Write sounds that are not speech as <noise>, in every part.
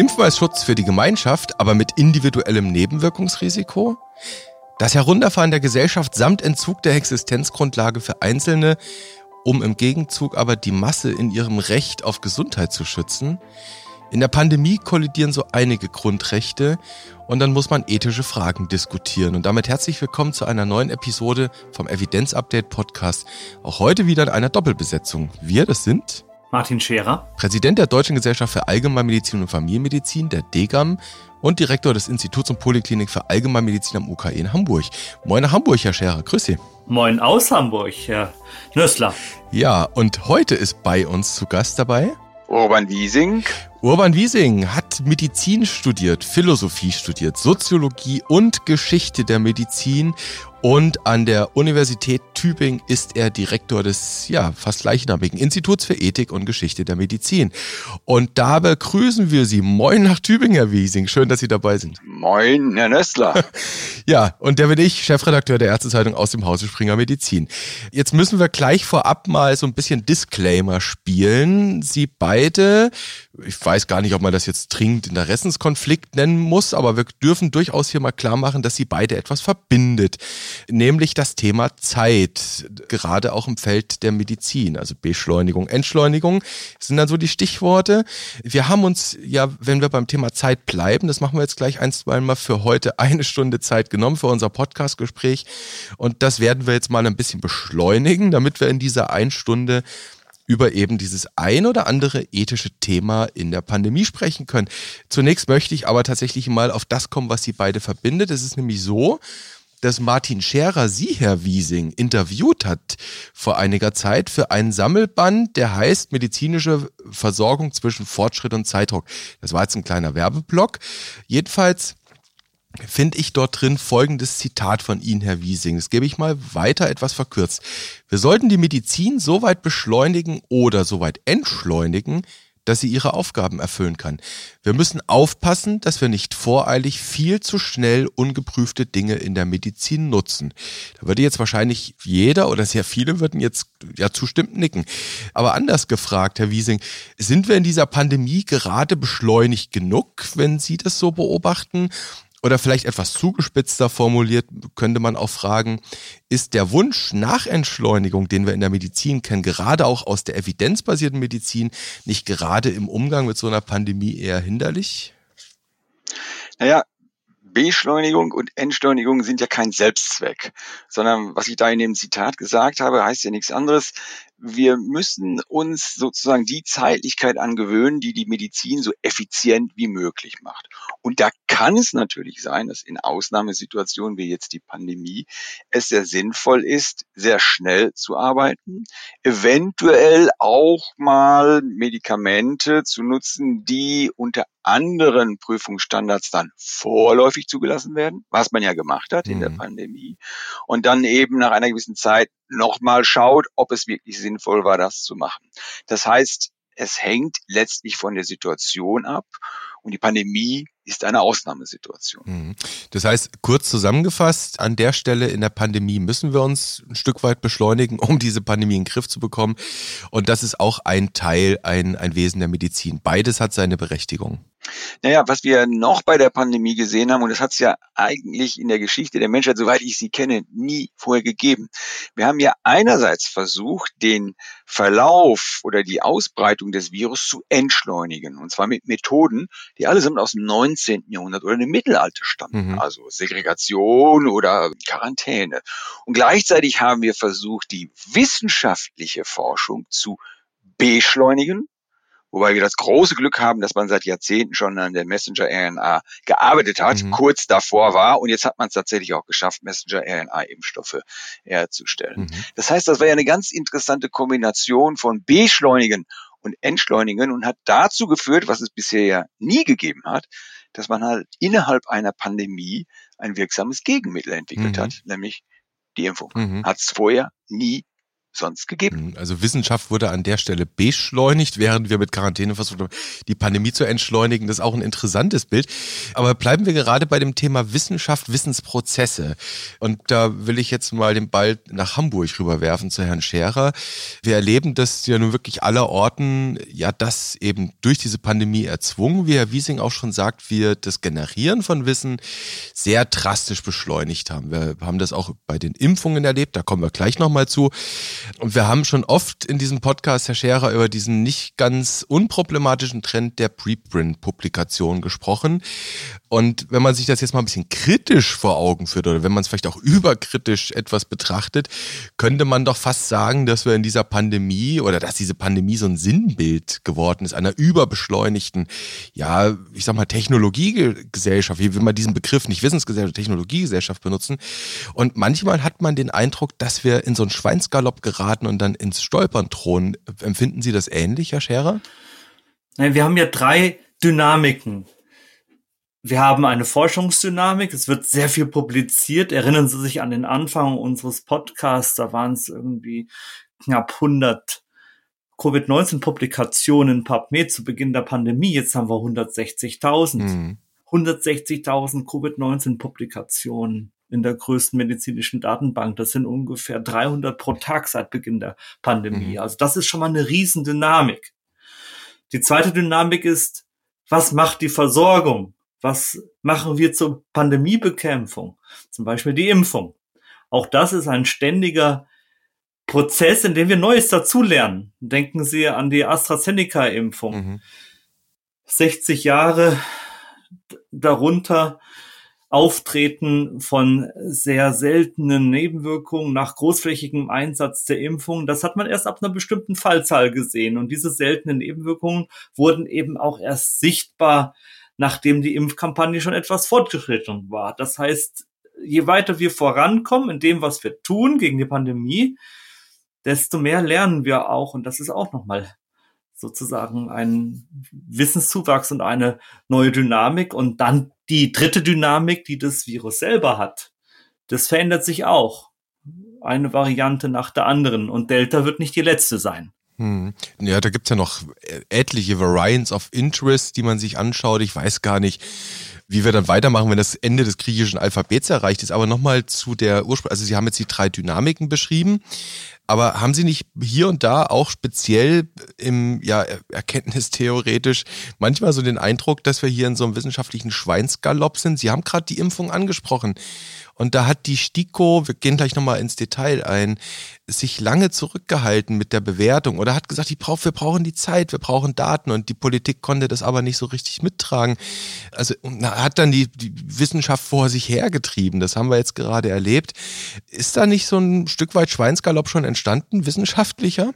Impfen als Schutz für die Gemeinschaft, aber mit individuellem Nebenwirkungsrisiko? Das Herunterfahren der Gesellschaft samt Entzug der Existenzgrundlage für Einzelne, um im Gegenzug aber die Masse in ihrem Recht auf Gesundheit zu schützen? In der Pandemie kollidieren so einige Grundrechte und dann muss man ethische Fragen diskutieren. Und damit herzlich willkommen zu einer neuen Episode vom Evidenz Update Podcast. Auch heute wieder in einer Doppelbesetzung. Wir, das sind Martin Scherer, Präsident der Deutschen Gesellschaft für Allgemeinmedizin und Familienmedizin, der DGAM und Direktor des Instituts und Poliklinik für Allgemeinmedizin am UKE in Hamburg. Moin nach Hamburg, Herr Scherer. Grüß Sie. Moin aus Hamburg, Herr Nössler. Ja, und heute ist bei uns zu Gast dabei Urban Wiesing. Urban Wiesing hat Medizin studiert, Philosophie studiert, Soziologie und Geschichte der Medizin und an der Universität Tübingen ist er Direktor des ja fast gleichnamigen Instituts für Ethik und Geschichte der Medizin. Und da begrüßen wir Sie. Moin nach Tübingen, Herr Wiesing. Schön, dass Sie dabei sind. Moin, Herr Nössler. <laughs> ja, und der bin ich, Chefredakteur der Ärztezeitung aus dem Hause Springer Medizin. Jetzt müssen wir gleich vorab mal so ein bisschen Disclaimer spielen. Sie beide, ich weiß gar nicht, ob man das jetzt dringend Interessenskonflikt nennen muss, aber wir dürfen durchaus hier mal klar machen, dass Sie beide etwas verbindet nämlich das Thema Zeit, gerade auch im Feld der Medizin, also Beschleunigung, Entschleunigung sind dann so die Stichworte. Wir haben uns ja, wenn wir beim Thema Zeit bleiben, das machen wir jetzt gleich ein, Mal für heute eine Stunde Zeit genommen für unser Podcastgespräch und das werden wir jetzt mal ein bisschen beschleunigen, damit wir in dieser einen Stunde über eben dieses ein oder andere ethische Thema in der Pandemie sprechen können. Zunächst möchte ich aber tatsächlich mal auf das kommen, was sie beide verbindet. Es ist nämlich so, dass Martin Scherer Sie, Herr Wiesing, interviewt hat vor einiger Zeit für einen Sammelband, der heißt Medizinische Versorgung zwischen Fortschritt und Zeitdruck. Das war jetzt ein kleiner Werbeblock. Jedenfalls finde ich dort drin folgendes Zitat von Ihnen, Herr Wiesing. Das gebe ich mal weiter etwas verkürzt. Wir sollten die Medizin so weit beschleunigen oder so weit entschleunigen, dass sie ihre Aufgaben erfüllen kann. Wir müssen aufpassen, dass wir nicht voreilig viel zu schnell ungeprüfte Dinge in der Medizin nutzen. Da würde jetzt wahrscheinlich jeder oder sehr viele würden jetzt ja zustimmt nicken. Aber anders gefragt, Herr Wiesing, sind wir in dieser Pandemie gerade beschleunigt genug, wenn Sie das so beobachten? Oder vielleicht etwas zugespitzter formuliert könnte man auch fragen, ist der Wunsch nach Entschleunigung, den wir in der Medizin kennen, gerade auch aus der evidenzbasierten Medizin, nicht gerade im Umgang mit so einer Pandemie eher hinderlich? Naja, Beschleunigung und Entschleunigung sind ja kein Selbstzweck, sondern was ich da in dem Zitat gesagt habe, heißt ja nichts anderes wir müssen uns sozusagen die Zeitlichkeit angewöhnen, die die Medizin so effizient wie möglich macht. Und da kann es natürlich sein, dass in Ausnahmesituationen wie jetzt die Pandemie es sehr sinnvoll ist, sehr schnell zu arbeiten, eventuell auch mal Medikamente zu nutzen, die unter anderen Prüfungsstandards dann vorläufig zugelassen werden, was man ja gemacht hat in der mhm. Pandemie, und dann eben nach einer gewissen Zeit nochmal schaut, ob es wirklich sinnvoll war, das zu machen. Das heißt, es hängt letztlich von der Situation ab und die Pandemie ist eine Ausnahmesituation. Mhm. Das heißt, kurz zusammengefasst, an der Stelle in der Pandemie müssen wir uns ein Stück weit beschleunigen, <laughs> um diese Pandemie in den Griff zu bekommen. Und das ist auch ein Teil, ein, ein Wesen der Medizin. Beides hat seine Berechtigung. Naja, was wir noch bei der Pandemie gesehen haben, und das hat es ja eigentlich in der Geschichte der Menschheit, soweit ich sie kenne, nie vorher gegeben. Wir haben ja einerseits versucht, den Verlauf oder die Ausbreitung des Virus zu entschleunigen. Und zwar mit Methoden, die allesamt aus dem 19. Jahrhundert oder dem Mittelalter stammen. Mhm. Also Segregation oder Quarantäne. Und gleichzeitig haben wir versucht, die wissenschaftliche Forschung zu beschleunigen Wobei wir das große Glück haben, dass man seit Jahrzehnten schon an der Messenger-RNA gearbeitet hat, mhm. kurz davor war und jetzt hat man es tatsächlich auch geschafft, Messenger-RNA-Impfstoffe herzustellen. Mhm. Das heißt, das war ja eine ganz interessante Kombination von Beschleunigen und Entschleunigen und hat dazu geführt, was es bisher ja nie gegeben hat, dass man halt innerhalb einer Pandemie ein wirksames Gegenmittel entwickelt mhm. hat, nämlich die Impfung. Mhm. Hat es vorher nie sonst gegeben. Hm, also Wissenschaft wurde an der Stelle beschleunigt, während wir mit Quarantäne versucht haben, die Pandemie zu entschleunigen. Das ist auch ein interessantes Bild. Aber bleiben wir gerade bei dem Thema Wissenschaft, Wissensprozesse. Und da will ich jetzt mal den Ball nach Hamburg rüberwerfen zu Herrn Scherer. Wir erleben das ja nun wirklich aller Orten, ja, das eben durch diese Pandemie erzwungen, wie Herr Wiesing auch schon sagt, wir das Generieren von Wissen sehr drastisch beschleunigt haben. Wir haben das auch bei den Impfungen erlebt, da kommen wir gleich nochmal zu. Und wir haben schon oft in diesem Podcast, Herr Scherer, über diesen nicht ganz unproblematischen Trend der Preprint-Publikation gesprochen. Und wenn man sich das jetzt mal ein bisschen kritisch vor Augen führt oder wenn man es vielleicht auch überkritisch etwas betrachtet, könnte man doch fast sagen, dass wir in dieser Pandemie oder dass diese Pandemie so ein Sinnbild geworden ist, einer überbeschleunigten, ja, ich sag mal, Technologiegesellschaft. Wie will man diesen Begriff nicht Wissensgesellschaft, Technologiegesellschaft benutzen? Und manchmal hat man den Eindruck, dass wir in so einen Schweinsgalopp geraten und dann ins Stolpern drohen. Empfinden Sie das ähnlich, Herr Scherer? Nein, wir haben ja drei Dynamiken wir haben eine Forschungsdynamik. Es wird sehr viel publiziert. Erinnern Sie sich an den Anfang unseres Podcasts. Da waren es irgendwie knapp 100 Covid-19-Publikationen PubMed zu Beginn der Pandemie. Jetzt haben wir 160.000. Mhm. 160.000 Covid-19-Publikationen in der größten medizinischen Datenbank. Das sind ungefähr 300 pro Tag seit Beginn der Pandemie. Mhm. Also das ist schon mal eine Riesendynamik. Die zweite Dynamik ist, was macht die Versorgung? was machen wir zur Pandemiebekämpfung? Zum Beispiel die Impfung. Auch das ist ein ständiger Prozess, in dem wir Neues dazulernen. Denken Sie an die AstraZeneca-Impfung. Mhm. 60 Jahre darunter Auftreten von sehr seltenen Nebenwirkungen nach großflächigem Einsatz der Impfung. Das hat man erst ab einer bestimmten Fallzahl gesehen. Und diese seltenen Nebenwirkungen wurden eben auch erst sichtbar nachdem die Impfkampagne schon etwas fortgeschritten war. Das heißt, je weiter wir vorankommen in dem, was wir tun gegen die Pandemie, desto mehr lernen wir auch. Und das ist auch nochmal sozusagen ein Wissenszuwachs und eine neue Dynamik. Und dann die dritte Dynamik, die das Virus selber hat. Das verändert sich auch. Eine Variante nach der anderen. Und Delta wird nicht die letzte sein. Hm. Ja, da gibt's ja noch etliche Variants of Interest, die man sich anschaut. Ich weiß gar nicht, wie wir dann weitermachen, wenn das Ende des griechischen Alphabets erreicht ist. Aber nochmal zu der Ursprung, also Sie haben jetzt die drei Dynamiken beschrieben. Aber haben Sie nicht hier und da auch speziell im ja, erkenntnistheoretisch manchmal so den Eindruck, dass wir hier in so einem wissenschaftlichen Schweinsgalopp sind? Sie haben gerade die Impfung angesprochen. Und da hat die STIKO, wir gehen gleich nochmal ins Detail ein, sich lange zurückgehalten mit der Bewertung oder hat gesagt, brauch, wir brauchen die Zeit, wir brauchen Daten und die Politik konnte das aber nicht so richtig mittragen. Also hat dann die, die Wissenschaft vor sich hergetrieben. Das haben wir jetzt gerade erlebt. Ist da nicht so ein Stück weit Schweinsgalopp schon entstanden, wissenschaftlicher?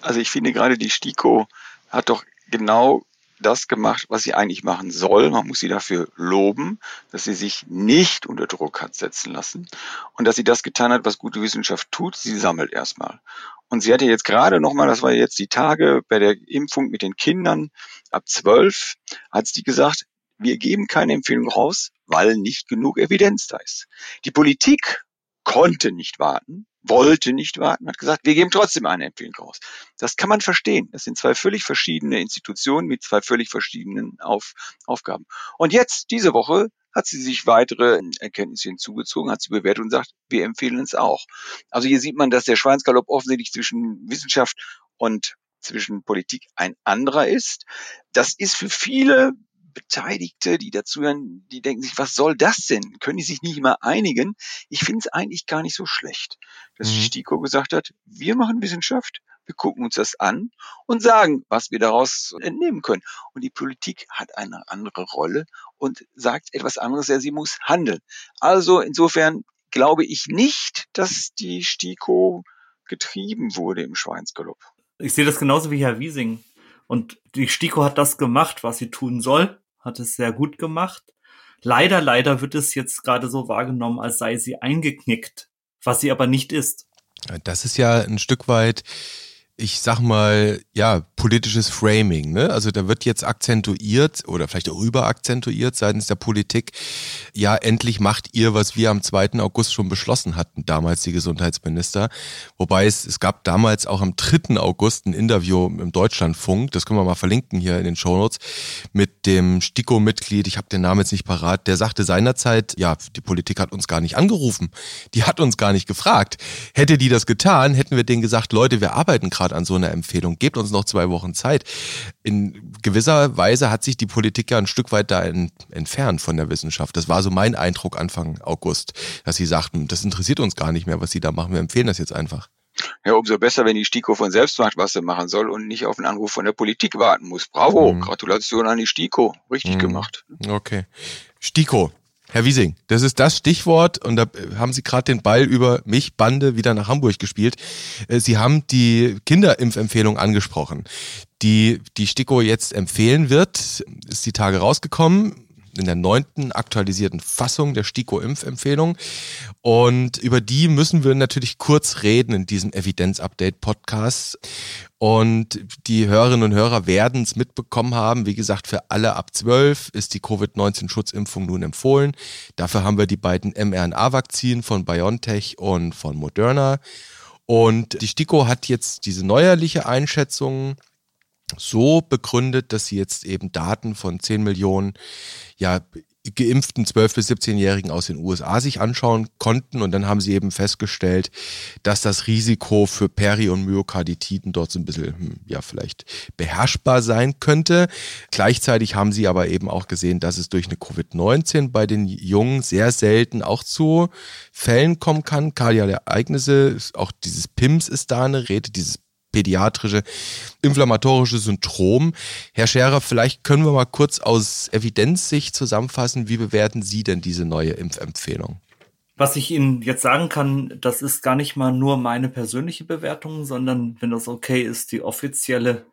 Also ich finde gerade die STIKO hat doch genau das gemacht, was sie eigentlich machen soll. Man muss sie dafür loben, dass sie sich nicht unter Druck hat setzen lassen und dass sie das getan hat, was gute Wissenschaft tut. Sie sammelt erstmal. Und sie hatte jetzt gerade nochmal, das war jetzt die Tage bei der Impfung mit den Kindern ab zwölf, hat sie gesagt, wir geben keine Empfehlung raus, weil nicht genug Evidenz da ist. Die Politik konnte nicht warten wollte nicht warten, hat gesagt, wir geben trotzdem eine Empfehlung raus. Das kann man verstehen. Das sind zwei völlig verschiedene Institutionen mit zwei völlig verschiedenen Auf, Aufgaben. Und jetzt, diese Woche, hat sie sich weitere Erkenntnisse hinzugezogen, hat sie bewertet und sagt, wir empfehlen es auch. Also hier sieht man, dass der Schweinsgalopp offensichtlich zwischen Wissenschaft und zwischen Politik ein anderer ist. Das ist für viele Beteiligte, die dazuhören, die denken sich, was soll das denn? Können die sich nicht mal einigen? Ich finde es eigentlich gar nicht so schlecht, dass mhm. STIKO gesagt hat, wir machen Wissenschaft, wir gucken uns das an und sagen, was wir daraus entnehmen können. Und die Politik hat eine andere Rolle und sagt etwas anderes, ja, sie muss handeln. Also insofern glaube ich nicht, dass die STIKO getrieben wurde im Schweinsgalopp. Ich sehe das genauso wie Herr Wiesing. Und die STIKO hat das gemacht, was sie tun soll, hat es sehr gut gemacht. Leider, leider wird es jetzt gerade so wahrgenommen, als sei sie eingeknickt, was sie aber nicht ist. Das ist ja ein Stück weit ich sag mal, ja, politisches Framing. Ne? Also da wird jetzt akzentuiert oder vielleicht auch überakzentuiert seitens der Politik, ja, endlich macht ihr, was wir am 2. August schon beschlossen hatten, damals die Gesundheitsminister. Wobei es, es gab damals auch am 3. August ein Interview im Deutschlandfunk, das können wir mal verlinken hier in den Shownotes, mit dem STIKO-Mitglied, ich habe den Namen jetzt nicht parat, der sagte seinerzeit, ja, die Politik hat uns gar nicht angerufen, die hat uns gar nicht gefragt. Hätte die das getan, hätten wir denen gesagt, Leute, wir arbeiten gerade an so einer Empfehlung. Gebt uns noch zwei Wochen Zeit. In gewisser Weise hat sich die Politik ja ein Stück weit da entfernt von der Wissenschaft. Das war so mein Eindruck Anfang August, dass sie sagten, das interessiert uns gar nicht mehr, was sie da machen. Wir empfehlen das jetzt einfach. Ja, umso besser, wenn die STIKO von selbst macht, was sie machen soll und nicht auf einen Anruf von der Politik warten muss. Bravo, mhm. Gratulation an die STIKO. Richtig mhm. gemacht. Okay. STIKO, Herr Wiesing, das ist das Stichwort und da haben Sie gerade den Ball über mich, Bande, wieder nach Hamburg gespielt. Äh, Sie haben die Kinderimpfempfehlung angesprochen, die die STIKO jetzt empfehlen wird. Ist die Tage rausgekommen in der neunten aktualisierten Fassung der STIKO-Impfempfehlung. Und über die müssen wir natürlich kurz reden in diesem Evidenz-Update-Podcast. Und die Hörerinnen und Hörer werden es mitbekommen haben. Wie gesagt, für alle ab 12 ist die Covid-19-Schutzimpfung nun empfohlen. Dafür haben wir die beiden mRNA-Vakzinen von BioNTech und von Moderna. Und die STIKO hat jetzt diese neuerliche Einschätzung so begründet, dass sie jetzt eben Daten von 10 Millionen ja, geimpften 12- bis 17-Jährigen aus den USA sich anschauen konnten. Und dann haben sie eben festgestellt, dass das Risiko für Peri- und Myokarditiden dort so ein bisschen, hm, ja, vielleicht beherrschbar sein könnte. Gleichzeitig haben sie aber eben auch gesehen, dass es durch eine Covid-19 bei den Jungen sehr selten auch zu Fällen kommen kann. Kardiale Ereignisse, auch dieses PIMS ist da eine Rede, dieses pädiatrische inflammatorische Syndrom. Herr Scherer, vielleicht können wir mal kurz aus Evidenzsicht zusammenfassen, wie bewerten Sie denn diese neue Impfempfehlung? Was ich Ihnen jetzt sagen kann, das ist gar nicht mal nur meine persönliche Bewertung, sondern wenn das okay ist, die offizielle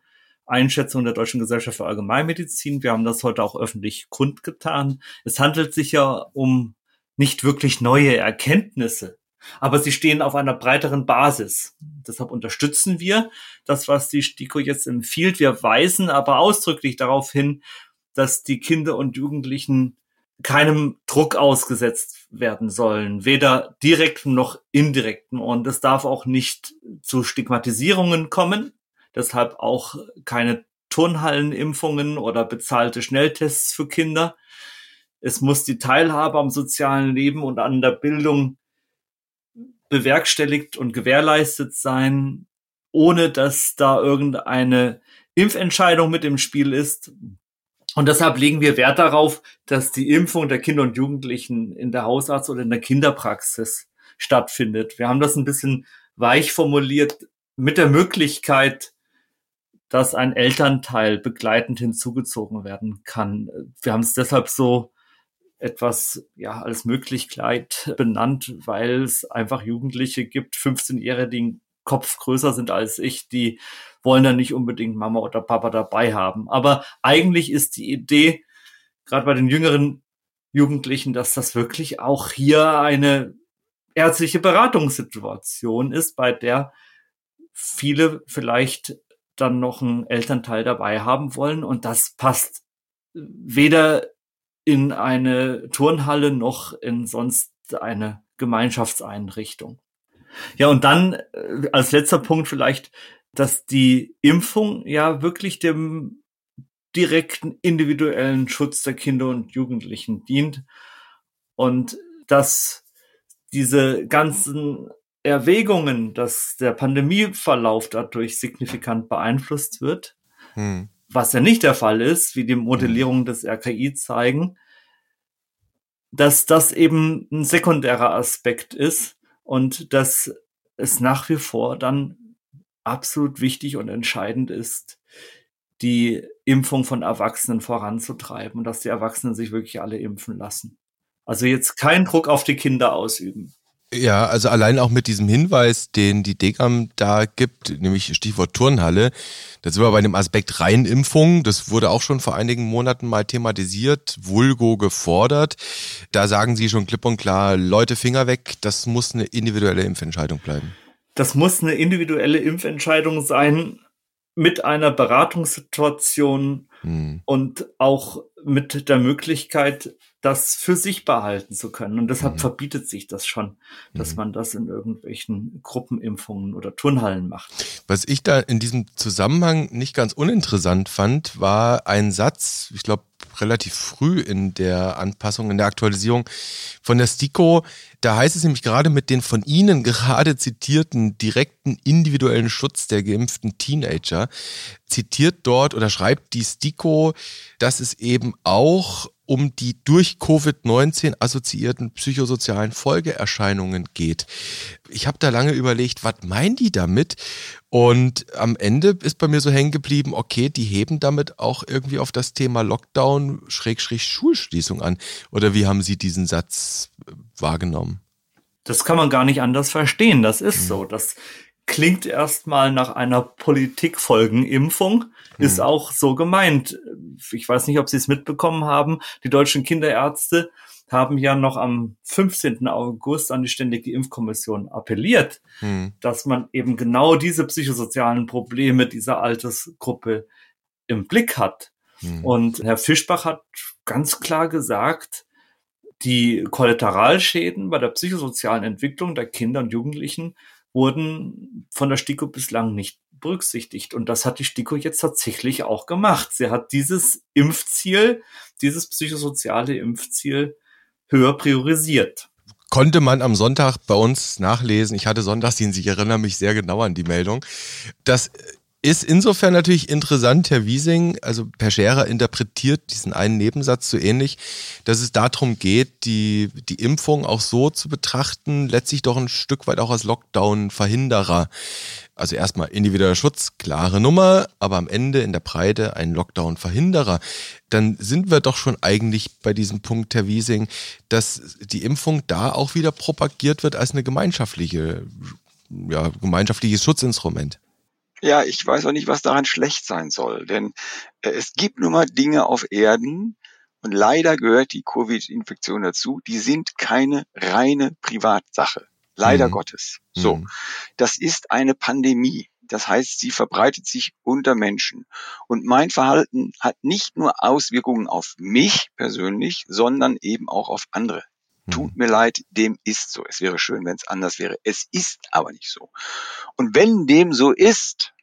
Einschätzung der Deutschen Gesellschaft für Allgemeinmedizin. Wir haben das heute auch öffentlich kundgetan. Es handelt sich ja um nicht wirklich neue Erkenntnisse, aber sie stehen auf einer breiteren Basis. Deshalb unterstützen wir das, was die STIKO jetzt empfiehlt. Wir weisen aber ausdrücklich darauf hin, dass die Kinder und Jugendlichen keinem Druck ausgesetzt werden sollen, weder direktem noch indirektem. Und es darf auch nicht zu Stigmatisierungen kommen, deshalb auch keine Turnhallenimpfungen oder bezahlte Schnelltests für Kinder. Es muss die Teilhabe am sozialen Leben und an der Bildung bewerkstelligt und gewährleistet sein, ohne dass da irgendeine Impfentscheidung mit im Spiel ist. Und deshalb legen wir Wert darauf, dass die Impfung der Kinder und Jugendlichen in der Hausarzt- oder in der Kinderpraxis stattfindet. Wir haben das ein bisschen weich formuliert mit der Möglichkeit, dass ein Elternteil begleitend hinzugezogen werden kann. Wir haben es deshalb so etwas ja als Möglichkeit benannt, weil es einfach Jugendliche gibt, 15-Jährige, die einen Kopf größer sind als ich, die wollen dann nicht unbedingt Mama oder Papa dabei haben. Aber eigentlich ist die Idee, gerade bei den jüngeren Jugendlichen, dass das wirklich auch hier eine ärztliche Beratungssituation ist, bei der viele vielleicht dann noch einen Elternteil dabei haben wollen. Und das passt weder in eine Turnhalle noch in sonst eine Gemeinschaftseinrichtung. Ja, und dann äh, als letzter Punkt vielleicht, dass die Impfung ja wirklich dem direkten individuellen Schutz der Kinder und Jugendlichen dient und dass diese ganzen Erwägungen, dass der Pandemieverlauf dadurch signifikant beeinflusst wird, hm was ja nicht der Fall ist, wie die Modellierungen des RKI zeigen, dass das eben ein sekundärer Aspekt ist und dass es nach wie vor dann absolut wichtig und entscheidend ist, die Impfung von Erwachsenen voranzutreiben und dass die Erwachsenen sich wirklich alle impfen lassen. Also jetzt keinen Druck auf die Kinder ausüben. Ja, also allein auch mit diesem Hinweis, den die Degam da gibt, nämlich Stichwort Turnhalle, da sind wir bei dem Aspekt Reinimpfung. Das wurde auch schon vor einigen Monaten mal thematisiert, vulgo gefordert. Da sagen Sie schon klipp und klar, Leute Finger weg, das muss eine individuelle Impfentscheidung bleiben. das muss eine individuelle Impfentscheidung sein mit einer Beratungssituation hm. und auch mit der Möglichkeit, das für sich behalten zu können. Und deshalb mhm. verbietet sich das schon, dass mhm. man das in irgendwelchen Gruppenimpfungen oder Turnhallen macht. Was ich da in diesem Zusammenhang nicht ganz uninteressant fand, war ein Satz, ich glaube, relativ früh in der Anpassung, in der Aktualisierung von der STIKO. Da heißt es nämlich gerade mit den von Ihnen gerade zitierten direkten individuellen Schutz der geimpften Teenager, zitiert dort oder schreibt die STIKO, dass es eben auch um die durch Covid-19 assoziierten psychosozialen Folgeerscheinungen geht. Ich habe da lange überlegt, was meinen die damit? Und am Ende ist bei mir so hängen geblieben, okay, die heben damit auch irgendwie auf das Thema Lockdown, Schrägstrich Schulschließung an. Oder wie haben Sie diesen Satz äh, wahrgenommen? Das kann man gar nicht anders verstehen. Das ist mhm. so. Das klingt erstmal nach einer Politikfolgenimpfung, mhm. ist auch so gemeint. Ich weiß nicht, ob Sie es mitbekommen haben. Die deutschen Kinderärzte haben ja noch am 15. August an die Ständige Impfkommission appelliert, mhm. dass man eben genau diese psychosozialen Probleme dieser Altersgruppe im Blick hat. Mhm. Und Herr Fischbach hat ganz klar gesagt, die Kollateralschäden bei der psychosozialen Entwicklung der Kinder und Jugendlichen wurden von der STIKO bislang nicht berücksichtigt. Und das hat die STIKO jetzt tatsächlich auch gemacht. Sie hat dieses Impfziel, dieses psychosoziale Impfziel höher priorisiert. Konnte man am Sonntag bei uns nachlesen. Ich hatte Sonntagsdienst, ich erinnere mich sehr genau an die Meldung. Das ist insofern natürlich interessant, Herr Wiesing, also Per Scherer interpretiert diesen einen Nebensatz so ähnlich, dass es darum geht, die, die Impfung auch so zu betrachten, letztlich doch ein Stück weit auch als Lockdown-Verhinderer. Also erstmal individueller Schutz, klare Nummer, aber am Ende in der Breite ein Lockdown-Verhinderer. Dann sind wir doch schon eigentlich bei diesem Punkt, Herr Wiesing, dass die Impfung da auch wieder propagiert wird als eine gemeinschaftliche, ja, gemeinschaftliches Schutzinstrument. Ja, ich weiß auch nicht, was daran schlecht sein soll, denn äh, es gibt nun mal Dinge auf Erden, und leider gehört die Covid-Infektion dazu, die sind keine reine Privatsache. Leider mhm. Gottes. So. Mhm. Das ist eine Pandemie. Das heißt, sie verbreitet sich unter Menschen. Und mein Verhalten hat nicht nur Auswirkungen auf mich persönlich, sondern eben auch auf andere. Tut mhm. mir leid, dem ist so. Es wäre schön, wenn es anders wäre. Es ist aber nicht so. Und wenn dem so ist,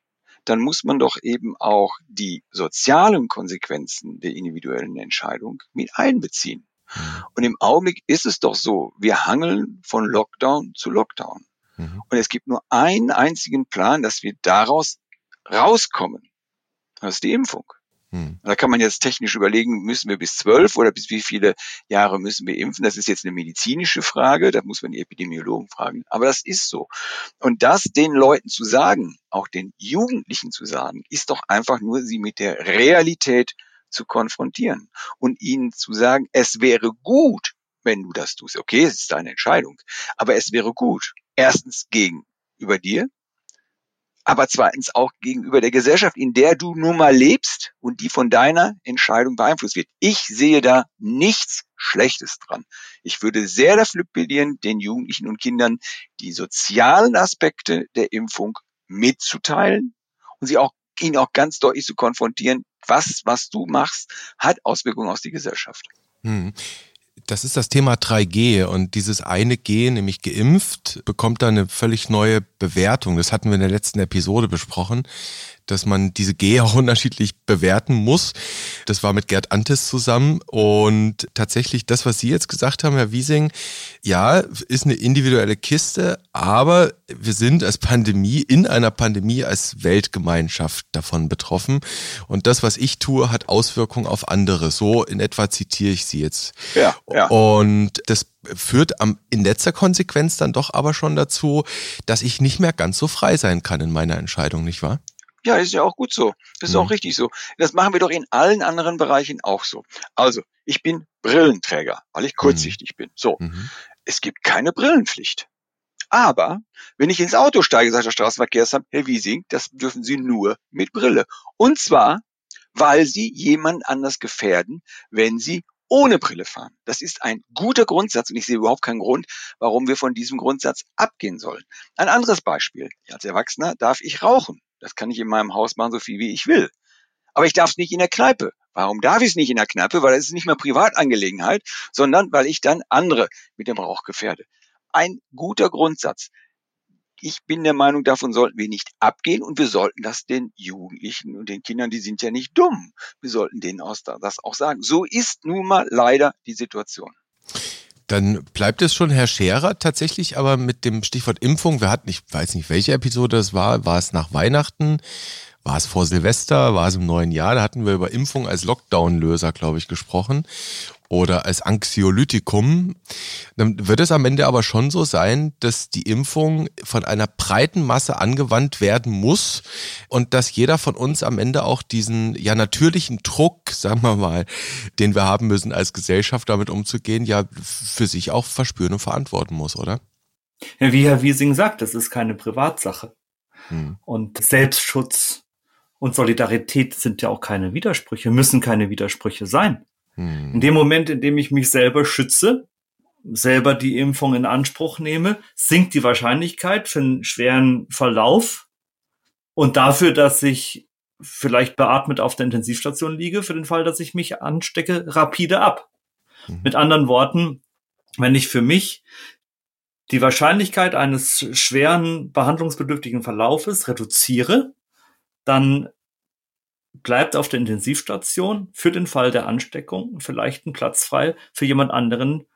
dann muss man doch eben auch die sozialen Konsequenzen der individuellen Entscheidung mit einbeziehen. Mhm. Und im Augenblick ist es doch so, wir hangeln von Lockdown zu Lockdown. Mhm. Und es gibt nur einen einzigen Plan, dass wir daraus rauskommen. Das ist die Impfung. Hm. Da kann man jetzt technisch überlegen, müssen wir bis zwölf oder bis wie viele Jahre müssen wir impfen? Das ist jetzt eine medizinische Frage, da muss man die Epidemiologen fragen. Aber das ist so. Und das den Leuten zu sagen, auch den Jugendlichen zu sagen, ist doch einfach nur, sie mit der Realität zu konfrontieren und ihnen zu sagen, es wäre gut, wenn du das tust. Okay, es ist deine Entscheidung, aber es wäre gut. Erstens gegenüber dir, aber zweitens auch gegenüber der Gesellschaft, in der du nun mal lebst und die von deiner Entscheidung beeinflusst wird. Ich sehe da nichts Schlechtes dran. Ich würde sehr dafür plädieren, den Jugendlichen und Kindern die sozialen Aspekte der Impfung mitzuteilen und sie auch ihnen auch ganz deutlich zu konfrontieren, was, was du machst, hat Auswirkungen auf die Gesellschaft. Hm. Das ist das Thema 3G und dieses eine G, nämlich geimpft, bekommt da eine völlig neue Bewertung. Das hatten wir in der letzten Episode besprochen dass man diese G auch <laughs> unterschiedlich bewerten muss. Das war mit Gerd Antes zusammen und tatsächlich das, was Sie jetzt gesagt haben, Herr Wiesing, ja, ist eine individuelle Kiste, aber wir sind als Pandemie, in einer Pandemie als Weltgemeinschaft davon betroffen und das, was ich tue, hat Auswirkungen auf andere. So in etwa zitiere ich Sie jetzt. Ja, ja. Und das führt am, in letzter Konsequenz dann doch aber schon dazu, dass ich nicht mehr ganz so frei sein kann in meiner Entscheidung, nicht wahr? Ja, ist ja auch gut so. Das ist mhm. auch richtig so. Das machen wir doch in allen anderen Bereichen auch so. Also, ich bin Brillenträger, weil ich mhm. kurzsichtig mhm. bin. So. Mhm. Es gibt keine Brillenpflicht. Aber wenn ich ins Auto steige, sagt der Straßenverkehrsamt, Herr Wiesing, das dürfen Sie nur mit Brille. Und zwar, weil Sie jemand anders gefährden, wenn Sie ohne Brille fahren. Das ist ein guter Grundsatz und ich sehe überhaupt keinen Grund, warum wir von diesem Grundsatz abgehen sollen. Ein anderes Beispiel. Als Erwachsener darf ich rauchen. Das kann ich in meinem Haus machen, so viel wie ich will. Aber ich darf es nicht in der Kneipe. Warum darf ich es nicht in der Kneipe? Weil es ist nicht mehr Privatangelegenheit, sondern weil ich dann andere mit dem Rauch gefährde. Ein guter Grundsatz. Ich bin der Meinung, davon sollten wir nicht abgehen und wir sollten das den Jugendlichen und den Kindern, die sind ja nicht dumm. Wir sollten denen das auch sagen. So ist nun mal leider die Situation. Dann bleibt es schon Herr Scherer tatsächlich, aber mit dem Stichwort Impfung. Wir hatten, ich weiß nicht, welche Episode das war, war es nach Weihnachten, war es vor Silvester, war es im neuen Jahr, da hatten wir über Impfung als Lockdown-Löser, glaube ich, gesprochen oder als Anxiolytikum, dann wird es am Ende aber schon so sein, dass die Impfung von einer breiten Masse angewandt werden muss und dass jeder von uns am Ende auch diesen ja natürlichen Druck, <laughs> sagen wir mal, den wir haben müssen als Gesellschaft damit umzugehen, ja für sich auch verspüren und verantworten muss, oder? Ja, wie Herr Wiesing sagt, das ist keine Privatsache. Hm. Und Selbstschutz und Solidarität sind ja auch keine Widersprüche, müssen keine Widersprüche sein. In dem Moment, in dem ich mich selber schütze, selber die Impfung in Anspruch nehme, sinkt die Wahrscheinlichkeit für einen schweren Verlauf und dafür, dass ich vielleicht beatmet auf der Intensivstation liege, für den Fall, dass ich mich anstecke, rapide ab. Mhm. Mit anderen Worten, wenn ich für mich die Wahrscheinlichkeit eines schweren behandlungsbedürftigen Verlaufes reduziere, dann bleibt auf der Intensivstation für den Fall der Ansteckung vielleicht ein Platz frei für jemand anderen,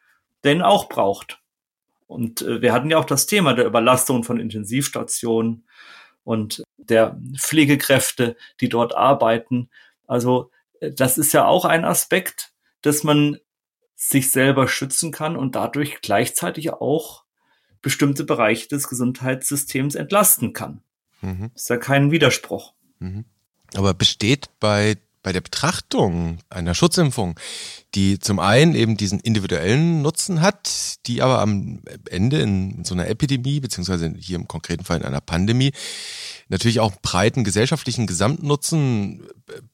der ihn auch braucht. Und äh, wir hatten ja auch das Thema der Überlastung von Intensivstationen und der Pflegekräfte, die dort arbeiten. Also äh, das ist ja auch ein Aspekt, dass man sich selber schützen kann und dadurch gleichzeitig auch bestimmte Bereiche des Gesundheitssystems entlasten kann. Mhm. ist ja kein Widerspruch. Mhm. Aber besteht bei, bei der Betrachtung einer Schutzimpfung, die zum einen eben diesen individuellen Nutzen hat, die aber am Ende in so einer Epidemie, beziehungsweise hier im konkreten Fall in einer Pandemie, natürlich auch breiten gesellschaftlichen Gesamtnutzen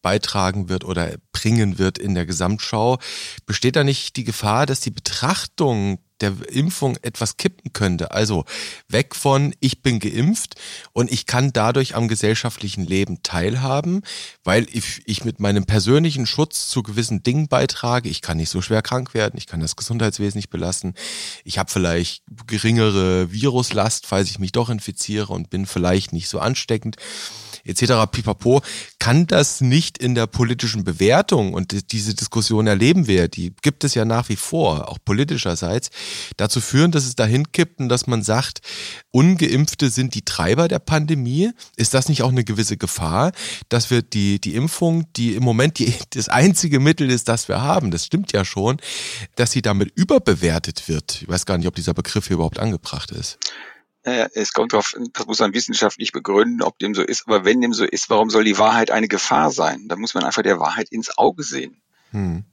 beitragen wird oder bringen wird in der Gesamtschau, besteht da nicht die Gefahr, dass die Betrachtung der Impfung etwas kippen könnte. Also weg von ich bin geimpft und ich kann dadurch am gesellschaftlichen Leben teilhaben, weil ich, ich mit meinem persönlichen Schutz zu gewissen Dingen beitrage. Ich kann nicht so schwer krank werden, ich kann das Gesundheitswesen nicht belasten. Ich habe vielleicht geringere Viruslast, falls ich mich doch infiziere und bin vielleicht nicht so ansteckend etc. pipapo, kann das nicht in der politischen Bewertung, und diese Diskussion erleben wir, die gibt es ja nach wie vor, auch politischerseits, dazu führen, dass es dahin kippt und dass man sagt, Ungeimpfte sind die Treiber der Pandemie. Ist das nicht auch eine gewisse Gefahr, dass wir die, die Impfung, die im Moment die, <laughs> das einzige Mittel ist, das wir haben, das stimmt ja schon, dass sie damit überbewertet wird? Ich weiß gar nicht, ob dieser Begriff hier überhaupt angebracht ist. Naja, es kommt drauf, das muss man wissenschaftlich begründen, ob dem so ist. Aber wenn dem so ist, warum soll die Wahrheit eine Gefahr sein? Da muss man einfach der Wahrheit ins Auge sehen. Hm.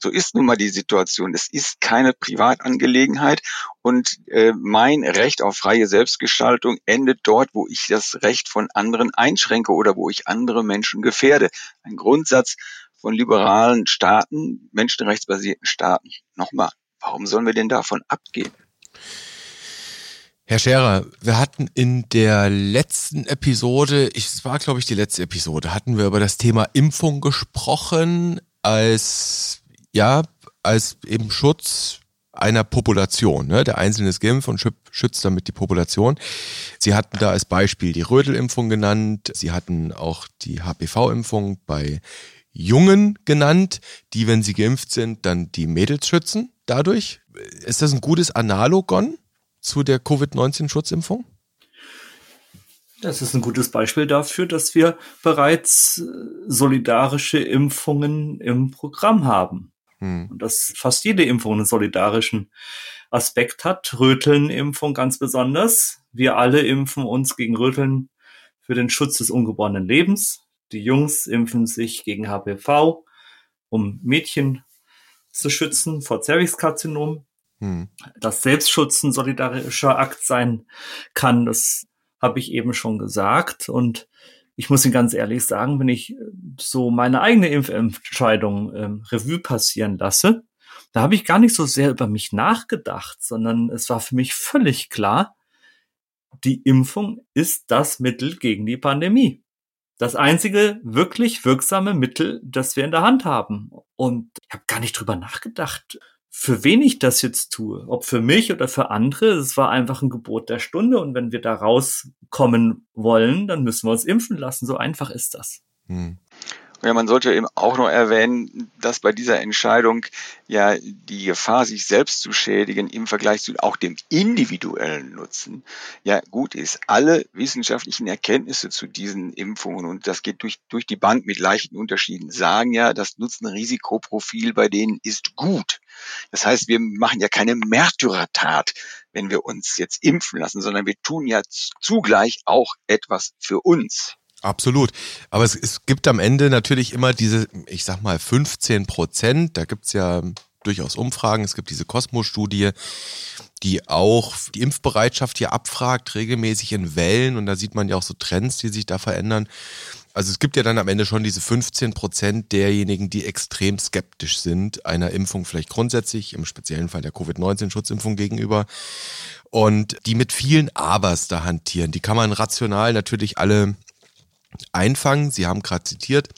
So ist nun mal die Situation. Es ist keine Privatangelegenheit und äh, mein Recht auf freie Selbstgestaltung endet dort, wo ich das Recht von anderen einschränke oder wo ich andere Menschen gefährde. Ein Grundsatz von liberalen Staaten, menschenrechtsbasierten Staaten. Nochmal, warum sollen wir denn davon abgehen? Herr Scherer, wir hatten in der letzten Episode, ich, es war glaube ich die letzte Episode, hatten wir über das Thema Impfung gesprochen als, ja, als eben Schutz einer Population. Ne? Der Einzelne ist geimpft und schützt damit die Population. Sie hatten da als Beispiel die Rötelimpfung genannt. Sie hatten auch die HPV-Impfung bei Jungen genannt, die, wenn sie geimpft sind, dann die Mädels schützen dadurch. Ist das ein gutes Analogon? Zu der Covid-19-Schutzimpfung? Das ist ein gutes Beispiel dafür, dass wir bereits äh, solidarische Impfungen im Programm haben. Hm. Und dass fast jede Impfung einen solidarischen Aspekt hat. Röteln-Impfung ganz besonders. Wir alle impfen uns gegen Röteln für den Schutz des ungeborenen Lebens. Die Jungs impfen sich gegen HPV, um Mädchen zu schützen vor Cervixkarzinom. Hm. Dass Selbstschutz ein solidarischer Akt sein kann, das habe ich eben schon gesagt. Und ich muss Ihnen ganz ehrlich sagen, wenn ich so meine eigene Impfentscheidung ähm, Revue passieren lasse, da habe ich gar nicht so sehr über mich nachgedacht, sondern es war für mich völlig klar, die Impfung ist das Mittel gegen die Pandemie. Das einzige wirklich wirksame Mittel, das wir in der Hand haben. Und ich habe gar nicht drüber nachgedacht, für wen ich das jetzt tue. Ob für mich oder für andere. Es war einfach ein Gebot der Stunde. Und wenn wir da rauskommen wollen, dann müssen wir uns impfen lassen. So einfach ist das. Hm. Ja, man sollte eben auch noch erwähnen, dass bei dieser Entscheidung ja die Gefahr, sich selbst zu schädigen im Vergleich zu auch dem individuellen Nutzen ja gut ist. Alle wissenschaftlichen Erkenntnisse zu diesen Impfungen, und das geht durch, durch die Bank mit leichten Unterschieden, sagen ja, das Nutzen-Risikoprofil bei denen ist gut. Das heißt, wir machen ja keine Märtyrertat, wenn wir uns jetzt impfen lassen, sondern wir tun ja zugleich auch etwas für uns. Absolut. Aber es, es gibt am Ende natürlich immer diese, ich sag mal, 15 Prozent. Da gibt's ja durchaus Umfragen. Es gibt diese Cosmo-Studie, die auch die Impfbereitschaft hier abfragt, regelmäßig in Wellen. Und da sieht man ja auch so Trends, die sich da verändern. Also es gibt ja dann am Ende schon diese 15 Prozent derjenigen, die extrem skeptisch sind, einer Impfung vielleicht grundsätzlich, im speziellen Fall der Covid-19-Schutzimpfung gegenüber. Und die mit vielen Abers da hantieren. Die kann man rational natürlich alle einfangen. Sie haben gerade zitiert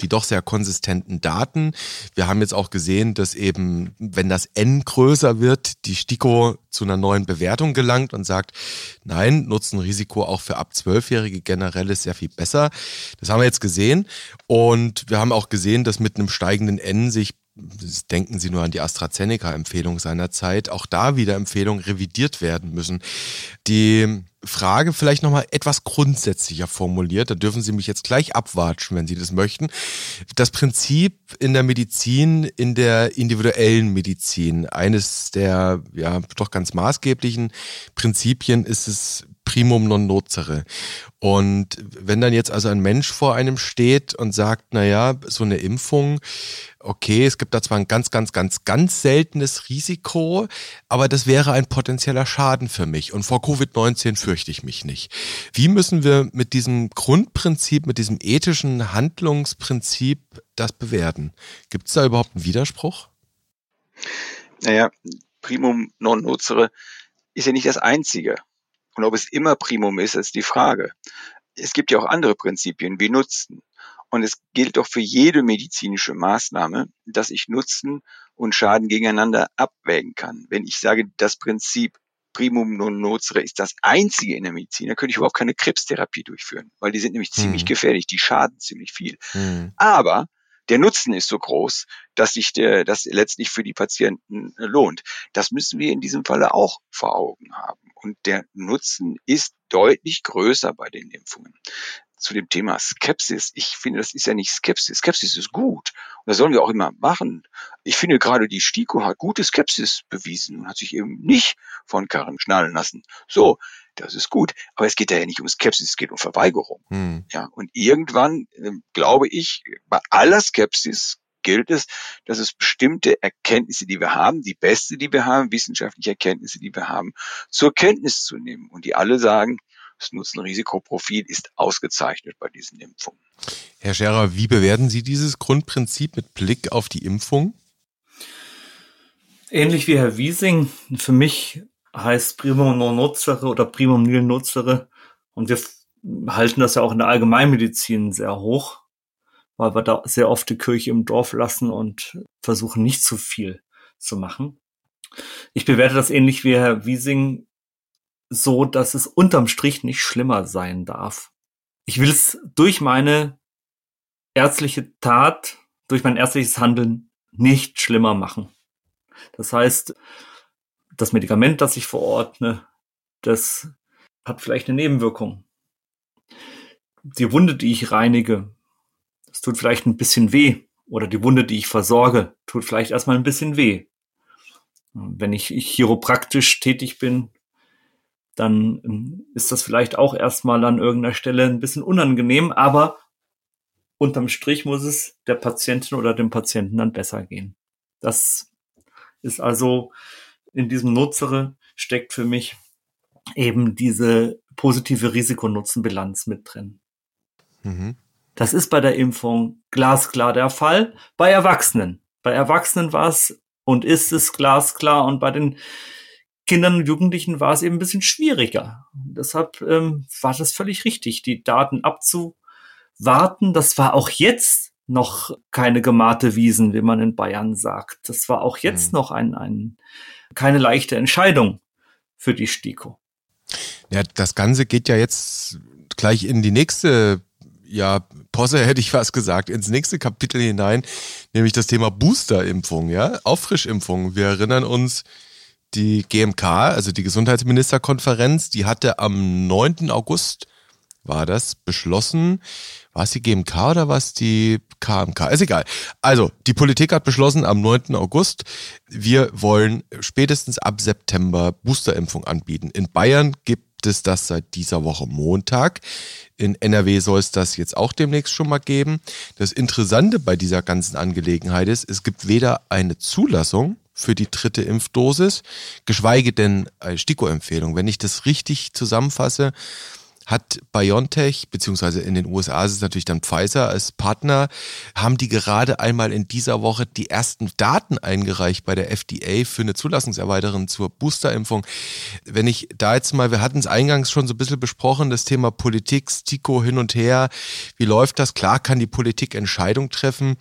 die doch sehr konsistenten Daten. Wir haben jetzt auch gesehen, dass eben, wenn das N größer wird, die STIKO zu einer neuen Bewertung gelangt und sagt, nein, Nutzen-Risiko auch für ab Zwölfjährige generell ist sehr viel besser. Das haben wir jetzt gesehen. Und wir haben auch gesehen, dass mit einem steigenden N sich denken Sie nur an die AstraZeneca-Empfehlung seiner Zeit, auch da wieder Empfehlungen revidiert werden müssen. Die Frage vielleicht nochmal etwas grundsätzlicher formuliert, da dürfen Sie mich jetzt gleich abwatschen, wenn Sie das möchten. Das Prinzip in der Medizin, in der individuellen Medizin, eines der ja doch ganz maßgeblichen Prinzipien ist es primum non nocere. Und wenn dann jetzt also ein Mensch vor einem steht und sagt, na ja, so eine Impfung, okay, es gibt da zwar ein ganz, ganz, ganz, ganz seltenes Risiko, aber das wäre ein potenzieller Schaden für mich. Und vor Covid-19 fürchte ich mich nicht. Wie müssen wir mit diesem Grundprinzip, mit diesem ethischen Handlungsprinzip das bewerten? Gibt es da überhaupt einen Widerspruch? Naja, primum non nocere ist ja nicht das einzige. Und ob es immer Primum ist, ist die Frage. Es gibt ja auch andere Prinzipien wie Nutzen. Und es gilt doch für jede medizinische Maßnahme, dass ich Nutzen und Schaden gegeneinander abwägen kann. Wenn ich sage, das Prinzip Primum non nocere ist das einzige in der Medizin, dann könnte ich überhaupt keine Krebstherapie durchführen, weil die sind nämlich mhm. ziemlich gefährlich, die schaden ziemlich viel. Mhm. Aber der Nutzen ist so groß, dass sich der, das letztlich für die Patienten äh, lohnt. Das müssen wir in diesem Falle auch vor Augen haben. Und der Nutzen ist deutlich größer bei den Impfungen zu dem Thema Skepsis. Ich finde, das ist ja nicht Skepsis. Skepsis ist gut. Und das sollen wir auch immer machen. Ich finde gerade die STIKO hat gute Skepsis bewiesen und hat sich eben nicht von Karren schnallen lassen. So, das ist gut. Aber es geht ja nicht um Skepsis, es geht um Verweigerung. Hm. Ja, und irgendwann, äh, glaube ich, bei aller Skepsis gilt es, dass es bestimmte Erkenntnisse, die wir haben, die beste, die wir haben, wissenschaftliche Erkenntnisse, die wir haben, zur Kenntnis zu nehmen. Und die alle sagen, das Nutzen-Risikoprofil ist ausgezeichnet bei diesen Impfungen. Herr Scherer, wie bewerten Sie dieses Grundprinzip mit Blick auf die Impfung? Ähnlich wie Herr Wiesing, für mich heißt Primum non nocere oder Primum nil nocere und wir halten das ja auch in der Allgemeinmedizin sehr hoch, weil wir da sehr oft die Kirche im Dorf lassen und versuchen nicht zu viel zu machen. Ich bewerte das ähnlich wie Herr Wiesing so, dass es unterm Strich nicht schlimmer sein darf. Ich will es durch meine ärztliche Tat, durch mein ärztliches Handeln nicht schlimmer machen. Das heißt, das Medikament, das ich verordne, das hat vielleicht eine Nebenwirkung. Die Wunde, die ich reinige, das tut vielleicht ein bisschen weh. Oder die Wunde, die ich versorge, tut vielleicht erstmal ein bisschen weh. Wenn ich chiropraktisch tätig bin, dann ähm, ist das vielleicht auch erstmal an irgendeiner Stelle ein bisschen unangenehm, aber unterm Strich muss es der Patientin oder dem Patienten dann besser gehen. Das ist also in diesem Nutzere steckt für mich eben diese positive Risikonutzenbilanz mit drin. Mhm. Das ist bei der Impfung glasklar der Fall. Bei Erwachsenen. Bei Erwachsenen war es und ist es glasklar. Und bei den Kindern und Jugendlichen war es eben ein bisschen schwieriger. Deshalb ähm, war das völlig richtig, die Daten abzuwarten. Das war auch jetzt noch keine gemahte Wiesen, wie man in Bayern sagt. Das war auch jetzt mhm. noch ein, ein, keine leichte Entscheidung für die STIKO. Ja, das Ganze geht ja jetzt gleich in die nächste ja, Posse <laughs> hätte ich was gesagt, ins nächste Kapitel hinein, nämlich das Thema Boosterimpfung, ja, Auffrischimpfung. Wir erinnern uns, die GMK, also die Gesundheitsministerkonferenz, die hatte am 9. August, war das, beschlossen, war es die GMK oder war es die KMK? Ist egal. Also, die Politik hat beschlossen am 9. August, wir wollen spätestens ab September Boosterimpfung anbieten. In Bayern gibt es das seit dieser Woche Montag. In NRW soll es das jetzt auch demnächst schon mal geben. Das Interessante bei dieser ganzen Angelegenheit ist, es gibt weder eine Zulassung für die dritte Impfdosis, geschweige denn eine STIKO-Empfehlung. Wenn ich das richtig zusammenfasse, hat BioNTech, beziehungsweise in den USA ist es natürlich dann Pfizer als Partner, haben die gerade einmal in dieser Woche die ersten Daten eingereicht bei der FDA für eine Zulassungserweiterung zur Boosterimpfung. Wenn ich da jetzt mal, wir hatten es eingangs schon so ein bisschen besprochen, das Thema Politik, STIKO hin und her. Wie läuft das? Klar kann die Politik Entscheidung treffen.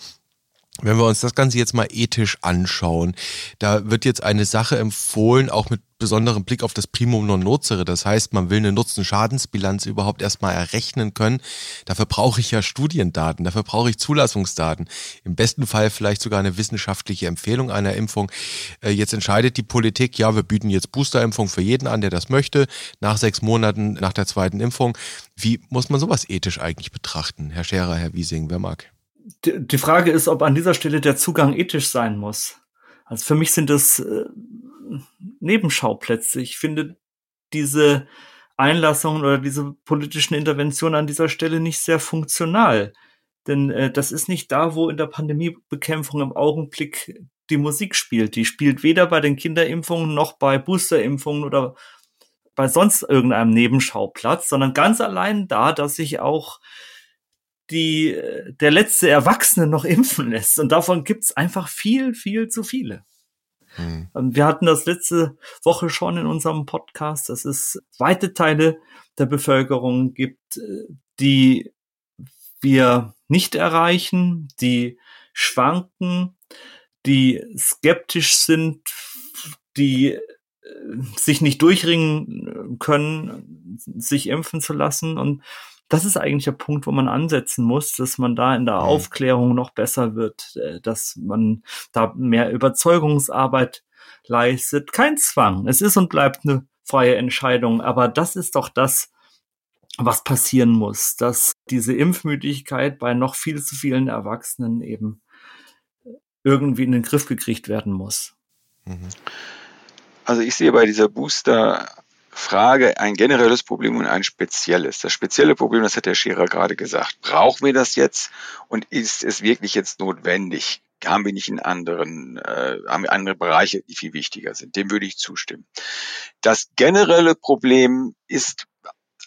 Wenn wir uns das Ganze jetzt mal ethisch anschauen, da wird jetzt eine Sache empfohlen, auch mit besonderem Blick auf das Primum non nocere. Das heißt, man will eine Nutzen-Schadensbilanz überhaupt erstmal errechnen können. Dafür brauche ich ja Studiendaten, dafür brauche ich Zulassungsdaten. Im besten Fall vielleicht sogar eine wissenschaftliche Empfehlung einer Impfung. Äh, jetzt entscheidet die Politik, ja, wir bieten jetzt Boosterimpfung für jeden an, der das möchte, nach sechs Monaten nach der zweiten Impfung. Wie muss man sowas ethisch eigentlich betrachten? Herr Scherer, Herr Wiesing, wer mag? die Frage ist, ob an dieser Stelle der Zugang ethisch sein muss. Also für mich sind das äh, Nebenschauplätze. Ich finde diese Einlassungen oder diese politischen Interventionen an dieser Stelle nicht sehr funktional. Denn äh, das ist nicht da, wo in der Pandemiebekämpfung im Augenblick die Musik spielt. Die spielt weder bei den Kinderimpfungen noch bei Boosterimpfungen oder bei sonst irgendeinem Nebenschauplatz, sondern ganz allein da, dass sich auch die der letzte Erwachsene noch impfen lässt. Und davon gibt's einfach viel, viel zu viele. Hm. Wir hatten das letzte Woche schon in unserem Podcast, dass es weite Teile der Bevölkerung gibt, die wir nicht erreichen, die schwanken, die skeptisch sind, die sich nicht durchringen können, sich impfen zu lassen. Und das ist eigentlich der Punkt, wo man ansetzen muss, dass man da in der mhm. Aufklärung noch besser wird, äh, dass man da mehr Überzeugungsarbeit leistet. Kein Zwang. Es ist und bleibt eine freie Entscheidung. Aber das ist doch das, was passieren muss, dass diese Impfmüdigkeit bei noch viel zu vielen Erwachsenen eben irgendwie in den Griff gekriegt werden muss. Mhm. Also ich sehe bei dieser Booster Frage ein generelles Problem und ein spezielles. Das spezielle Problem, das hat der Scherer gerade gesagt. Brauchen wir das jetzt und ist es wirklich jetzt notwendig? Haben wir nicht in anderen, äh, haben wir andere Bereiche, die viel wichtiger sind? Dem würde ich zustimmen. Das generelle Problem ist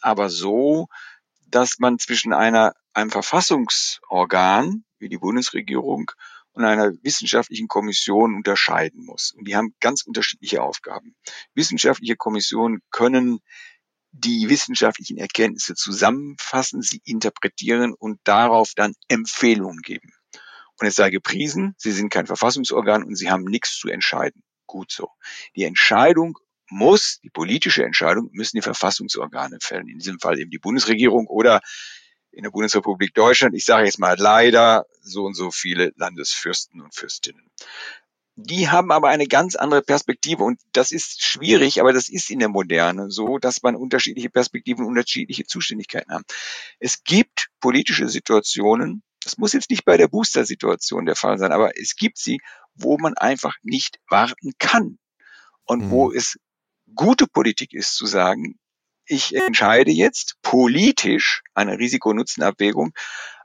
aber so, dass man zwischen einer, einem Verfassungsorgan wie die Bundesregierung und einer wissenschaftlichen Kommission unterscheiden muss. Und die haben ganz unterschiedliche Aufgaben. Wissenschaftliche Kommissionen können die wissenschaftlichen Erkenntnisse zusammenfassen, sie interpretieren und darauf dann Empfehlungen geben. Und es sei gepriesen, sie sind kein Verfassungsorgan und sie haben nichts zu entscheiden. Gut so. Die Entscheidung muss, die politische Entscheidung müssen die Verfassungsorgane fällen. In diesem Fall eben die Bundesregierung oder in der Bundesrepublik Deutschland, ich sage jetzt mal leider, so und so viele Landesfürsten und Fürstinnen. Die haben aber eine ganz andere Perspektive und das ist schwierig, aber das ist in der Moderne so, dass man unterschiedliche Perspektiven, unterschiedliche Zuständigkeiten haben. Es gibt politische Situationen, das muss jetzt nicht bei der Booster-Situation der Fall sein, aber es gibt sie, wo man einfach nicht warten kann und mhm. wo es gute Politik ist zu sagen, ich entscheide jetzt politisch eine Risikonutzenabwägung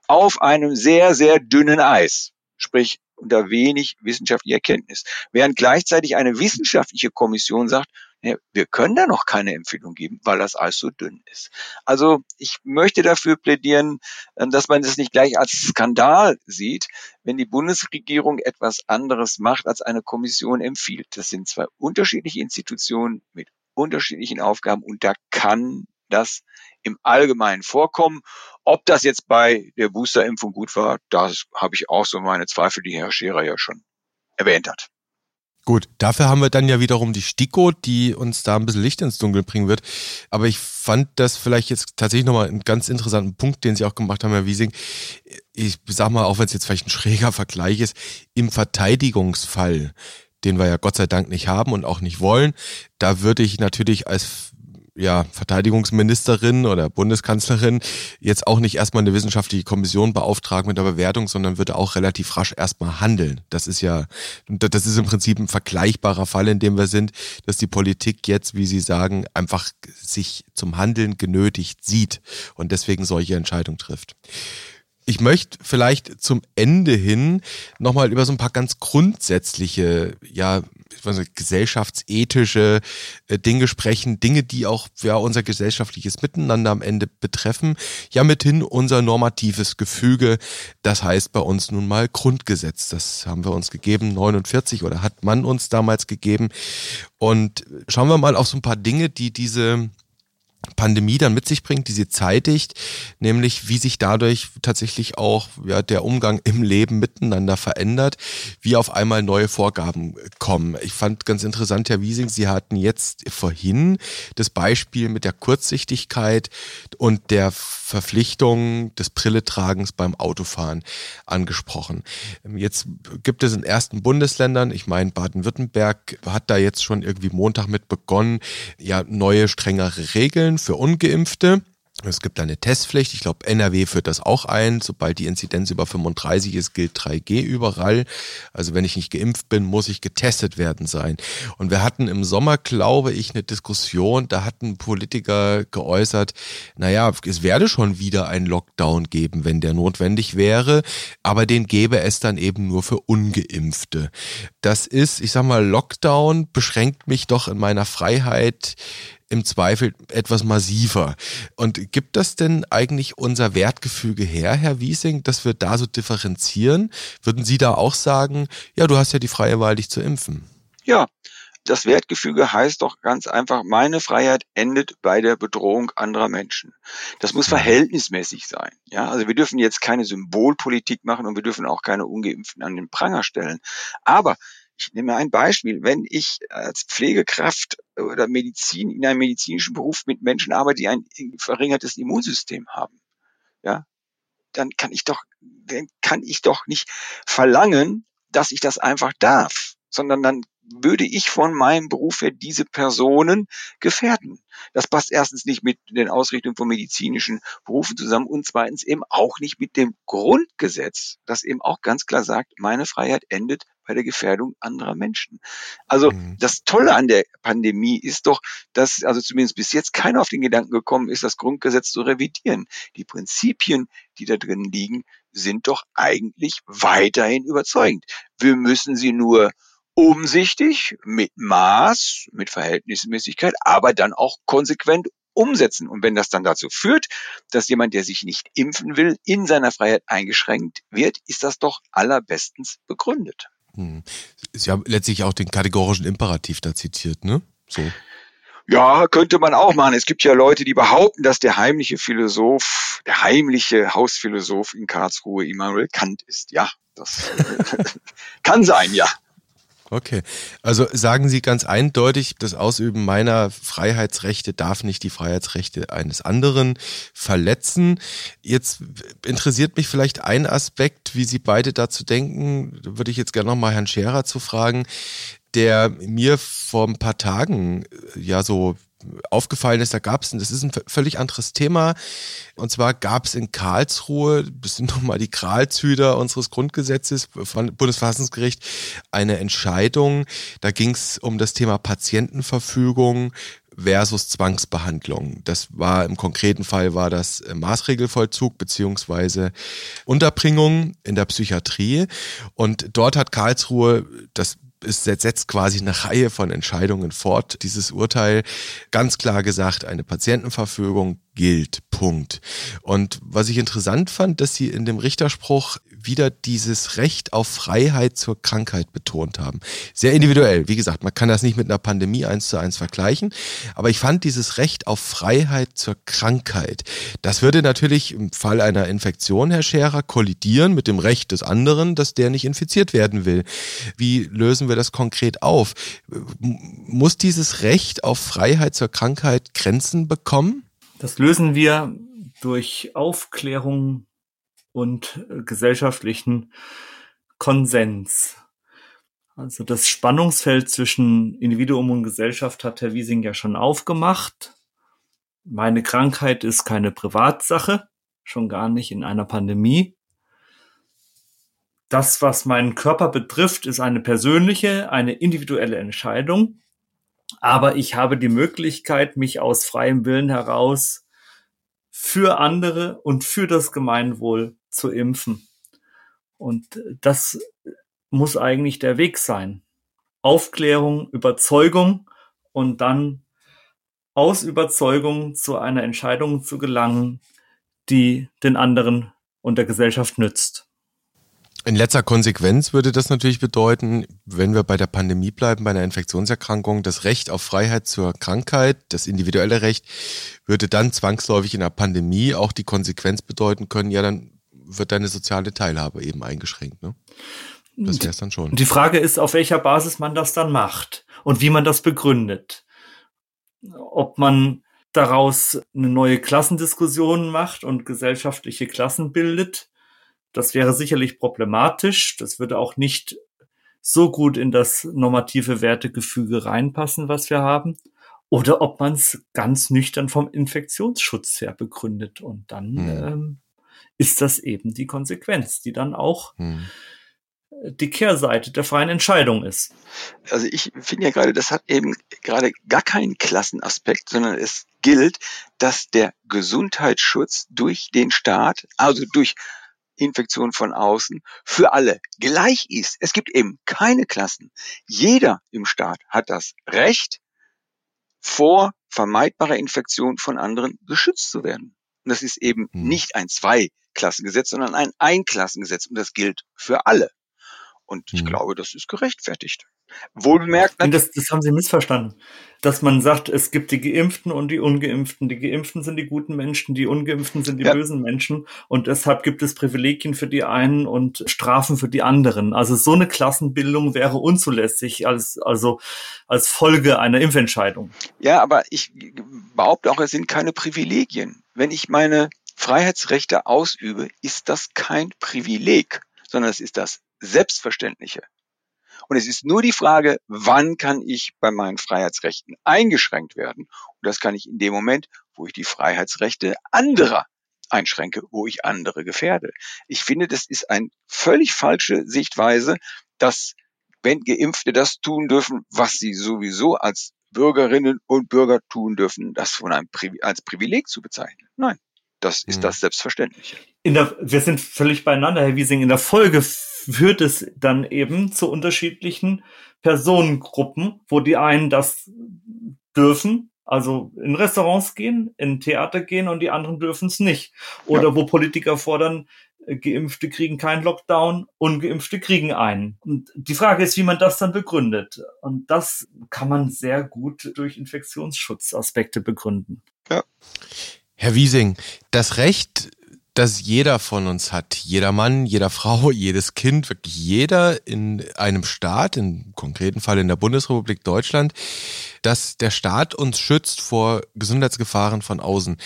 auf einem sehr, sehr dünnen Eis, sprich unter wenig wissenschaftlicher Erkenntnis. Während gleichzeitig eine wissenschaftliche Kommission sagt, wir können da noch keine Empfehlung geben, weil das Eis so dünn ist. Also ich möchte dafür plädieren, äh, dass man das nicht gleich als Skandal sieht, wenn die Bundesregierung etwas anderes macht, als eine Kommission empfiehlt. Das sind zwei unterschiedliche Institutionen mit unterschiedlichen Aufgaben und da kann das im Allgemeinen vorkommen. Ob das jetzt bei der Boosterimpfung gut war, das habe ich auch so meine Zweifel, die Herr Scherer ja schon erwähnt hat. Gut, dafür haben wir dann ja wiederum die STIKO, die uns da ein bisschen Licht ins Dunkel bringen wird. Aber ich fand das vielleicht jetzt tatsächlich nochmal einen ganz interessanten Punkt, den Sie auch gemacht haben, Herr Wiesing. Ich sag mal, auch wenn es jetzt vielleicht ein schräger Vergleich ist, im Verteidigungsfall, den wir ja Gott sei Dank nicht haben und auch nicht wollen, da würde ich natürlich als ja, Verteidigungsministerin oder Bundeskanzlerin jetzt auch nicht erstmal eine wissenschaftliche Kommission beauftragen mit der Bewertung, sondern würde auch relativ rasch erstmal handeln. Das ist ja, das ist im Prinzip ein vergleichbarer Fall, in dem wir sind, dass die Politik jetzt, wie Sie sagen, einfach sich zum Handeln genötigt sieht und deswegen solche Entscheidungen trifft. Ich möchte vielleicht zum Ende hin nochmal über so ein paar ganz grundsätzliche, ja, gesellschaftsethische äh, Dinge sprechen, Dinge, die auch ja, unser gesellschaftliches Miteinander am Ende betreffen, ja mithin unser normatives Gefüge, das heißt bei uns nun mal Grundgesetz. Das haben wir uns gegeben, 49 oder hat man uns damals gegeben. Und schauen wir mal auf so ein paar Dinge, die diese Pandemie dann mit sich bringt, die sie zeitigt, nämlich wie sich dadurch tatsächlich auch ja, der Umgang im Leben miteinander verändert, wie auf einmal neue Vorgaben kommen. Ich fand ganz interessant, Herr Wiesing, Sie hatten jetzt vorhin das Beispiel mit der Kurzsichtigkeit und der Verpflichtung des Brilletragens beim Autofahren angesprochen. Jetzt gibt es in ersten Bundesländern, ich meine Baden-Württemberg hat da jetzt schon irgendwie Montag mit begonnen, ja neue strengere Regeln für ungeimpfte. Es gibt eine Testpflicht. Ich glaube, NRW führt das auch ein. Sobald die Inzidenz über 35 ist, gilt 3G überall. Also wenn ich nicht geimpft bin, muss ich getestet werden sein. Und wir hatten im Sommer, glaube ich, eine Diskussion. Da hatten Politiker geäußert, naja, es werde schon wieder einen Lockdown geben, wenn der notwendig wäre. Aber den gäbe es dann eben nur für Ungeimpfte. Das ist, ich sag mal, Lockdown beschränkt mich doch in meiner Freiheit im Zweifel etwas massiver. Und gibt das denn eigentlich unser Wertgefüge her, Herr Wiesing, dass wir da so differenzieren? Würden Sie da auch sagen, ja, du hast ja die freie Wahl, dich zu impfen? Ja, das Wertgefüge heißt doch ganz einfach, meine Freiheit endet bei der Bedrohung anderer Menschen. Das muss mhm. verhältnismäßig sein. Ja, also wir dürfen jetzt keine Symbolpolitik machen und wir dürfen auch keine Ungeimpften an den Pranger stellen. Aber ich nehme ein Beispiel. Wenn ich als Pflegekraft oder Medizin in einem medizinischen Beruf mit Menschen arbeite, die ein verringertes Immunsystem haben, ja, dann kann ich doch, dann kann ich doch nicht verlangen, dass ich das einfach darf, sondern dann würde ich von meinem Beruf her diese Personen gefährden. Das passt erstens nicht mit den Ausrichtungen von medizinischen Berufen zusammen und zweitens eben auch nicht mit dem Grundgesetz, das eben auch ganz klar sagt, meine Freiheit endet bei der Gefährdung anderer Menschen. Also mhm. das Tolle an der Pandemie ist doch, dass also zumindest bis jetzt keiner auf den Gedanken gekommen ist, das Grundgesetz zu revidieren. Die Prinzipien, die da drin liegen, sind doch eigentlich weiterhin überzeugend. Wir müssen sie nur umsichtig, mit Maß, mit Verhältnismäßigkeit, aber dann auch konsequent umsetzen. Und wenn das dann dazu führt, dass jemand, der sich nicht impfen will, in seiner Freiheit eingeschränkt wird, ist das doch allerbestens begründet. Hm. Sie haben letztlich auch den kategorischen Imperativ da zitiert, ne? So. Ja, könnte man auch machen. Es gibt ja Leute, die behaupten, dass der heimliche Philosoph, der heimliche Hausphilosoph in Karlsruhe Immanuel Kant ist. Ja, das <laughs> kann sein, ja. Okay. Also sagen Sie ganz eindeutig, das Ausüben meiner Freiheitsrechte darf nicht die Freiheitsrechte eines anderen verletzen. Jetzt interessiert mich vielleicht ein Aspekt, wie Sie beide dazu denken. Da würde ich jetzt gerne nochmal Herrn Scherer zu fragen, der mir vor ein paar Tagen ja so aufgefallen ist, da gab es, das ist ein völlig anderes Thema, und zwar gab es in Karlsruhe, das sind nochmal die Kralshüter unseres Grundgesetzes von Bundesverfassungsgericht, eine Entscheidung, da ging es um das Thema Patientenverfügung versus Zwangsbehandlung. Das war im konkreten Fall war das Maßregelvollzug beziehungsweise Unterbringung in der Psychiatrie. Und dort hat Karlsruhe das es setzt quasi eine Reihe von Entscheidungen fort. Dieses Urteil ganz klar gesagt, eine Patientenverfügung gilt. Punkt. Und was ich interessant fand, dass Sie in dem Richterspruch wieder dieses Recht auf Freiheit zur Krankheit betont haben. Sehr individuell. Wie gesagt, man kann das nicht mit einer Pandemie eins zu eins vergleichen. Aber ich fand dieses Recht auf Freiheit zur Krankheit, das würde natürlich im Fall einer Infektion, Herr Scherer, kollidieren mit dem Recht des anderen, dass der nicht infiziert werden will. Wie lösen wir das konkret auf? Muss dieses Recht auf Freiheit zur Krankheit Grenzen bekommen? Das lösen wir durch Aufklärung und äh, gesellschaftlichen Konsens. Also das Spannungsfeld zwischen Individuum und Gesellschaft hat Herr Wiesing ja schon aufgemacht. Meine Krankheit ist keine Privatsache, schon gar nicht in einer Pandemie. Das, was meinen Körper betrifft, ist eine persönliche, eine individuelle Entscheidung. Aber ich habe die Möglichkeit, mich aus freiem Willen heraus für andere und für das Gemeinwohl zu impfen. Und das muss eigentlich der Weg sein. Aufklärung, Überzeugung und dann aus Überzeugung zu einer Entscheidung zu gelangen, die den anderen und der Gesellschaft nützt. In letzter Konsequenz würde das natürlich bedeuten, wenn wir bei der Pandemie bleiben, bei einer Infektionserkrankung, das Recht auf Freiheit zur Krankheit, das individuelle Recht, würde dann zwangsläufig in der Pandemie auch die Konsequenz bedeuten können, ja, dann wird deine soziale Teilhabe eben eingeschränkt. Ne? Das wäre es dann schon. Die Frage ist, auf welcher Basis man das dann macht und wie man das begründet. Ob man daraus eine neue Klassendiskussion macht und gesellschaftliche Klassen bildet das wäre sicherlich problematisch. Das würde auch nicht so gut in das normative Wertegefüge reinpassen, was wir haben. Oder ob man es ganz nüchtern vom Infektionsschutz her begründet. Und dann hm. ähm, ist das eben die Konsequenz, die dann auch hm. die Kehrseite der freien Entscheidung ist. Also ich finde ja gerade, das hat eben gerade gar keinen Klassenaspekt, sondern es gilt, dass der Gesundheitsschutz durch den Staat, also durch Infektion von außen für alle gleich ist. Es gibt eben keine Klassen. Jeder im Staat hat das Recht, vor vermeidbarer Infektion von anderen geschützt zu werden. Und das ist eben hm. nicht ein Zweiklassengesetz, sondern ein Einklassengesetz. Und das gilt für alle. Und ich hm. glaube, das ist gerechtfertigt. Wohlbemerkt. Das, das haben Sie missverstanden. Dass man sagt, es gibt die Geimpften und die Ungeimpften. Die Geimpften sind die guten Menschen, die Ungeimpften sind die ja. bösen Menschen. Und deshalb gibt es Privilegien für die einen und Strafen für die anderen. Also so eine Klassenbildung wäre unzulässig als, also als Folge einer Impfentscheidung. Ja, aber ich behaupte auch, es sind keine Privilegien. Wenn ich meine Freiheitsrechte ausübe, ist das kein Privileg, sondern es ist das Selbstverständliche. Und es ist nur die Frage, wann kann ich bei meinen Freiheitsrechten eingeschränkt werden? Und das kann ich in dem Moment, wo ich die Freiheitsrechte anderer einschränke, wo ich andere gefährde. Ich finde, das ist eine völlig falsche Sichtweise, dass wenn Geimpfte das tun dürfen, was sie sowieso als Bürgerinnen und Bürger tun dürfen, das von einem Pri als Privileg zu bezeichnen. Nein, das ist mhm. das Selbstverständliche. In der, wir sind völlig beieinander, Herr Wiesing. In der Folge führt es dann eben zu unterschiedlichen Personengruppen, wo die einen das dürfen, also in Restaurants gehen, in Theater gehen und die anderen dürfen es nicht. Oder ja. wo Politiker fordern, äh, Geimpfte kriegen keinen Lockdown, Ungeimpfte kriegen einen. Und die Frage ist, wie man das dann begründet. Und das kann man sehr gut durch Infektionsschutzaspekte begründen. Ja. Herr Wiesing, das Recht das jeder von uns hat. Jeder Mann, jeder Frau, <laughs> jedes Kind, wirklich jeder in einem Staat, im konkreten Fall in der Bundesrepublik Deutschland, dass der Staat uns schützt vor Gesundheitsgefahren von außen.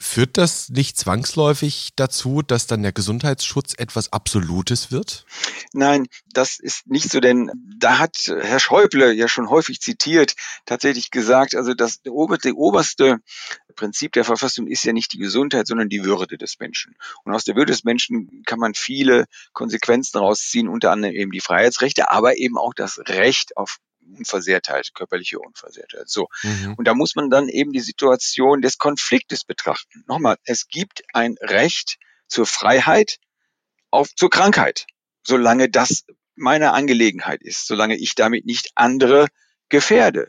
Führt das nicht zwangsläufig dazu, dass dann der Gesundheitsschutz etwas Absolutes wird? Nein, das ist nicht so, denn da hat Herr Schäuble ja schon häufig zitiert, tatsächlich gesagt, also das oberste Prinzip der Verfassung ist ja nicht die Gesundheit, sondern die Würde des Menschen. Und aus der Würde des Menschen kann man viele Konsequenzen rausziehen, unter anderem eben die Freiheitsrechte, aber eben auch das Recht auf Unversehrtheit, körperliche Unversehrtheit. So. Mhm. Und da muss man dann eben die Situation des Konfliktes betrachten. Nochmal, es gibt ein Recht zur Freiheit auf, zur Krankheit, solange das meine Angelegenheit ist, solange ich damit nicht andere gefährde.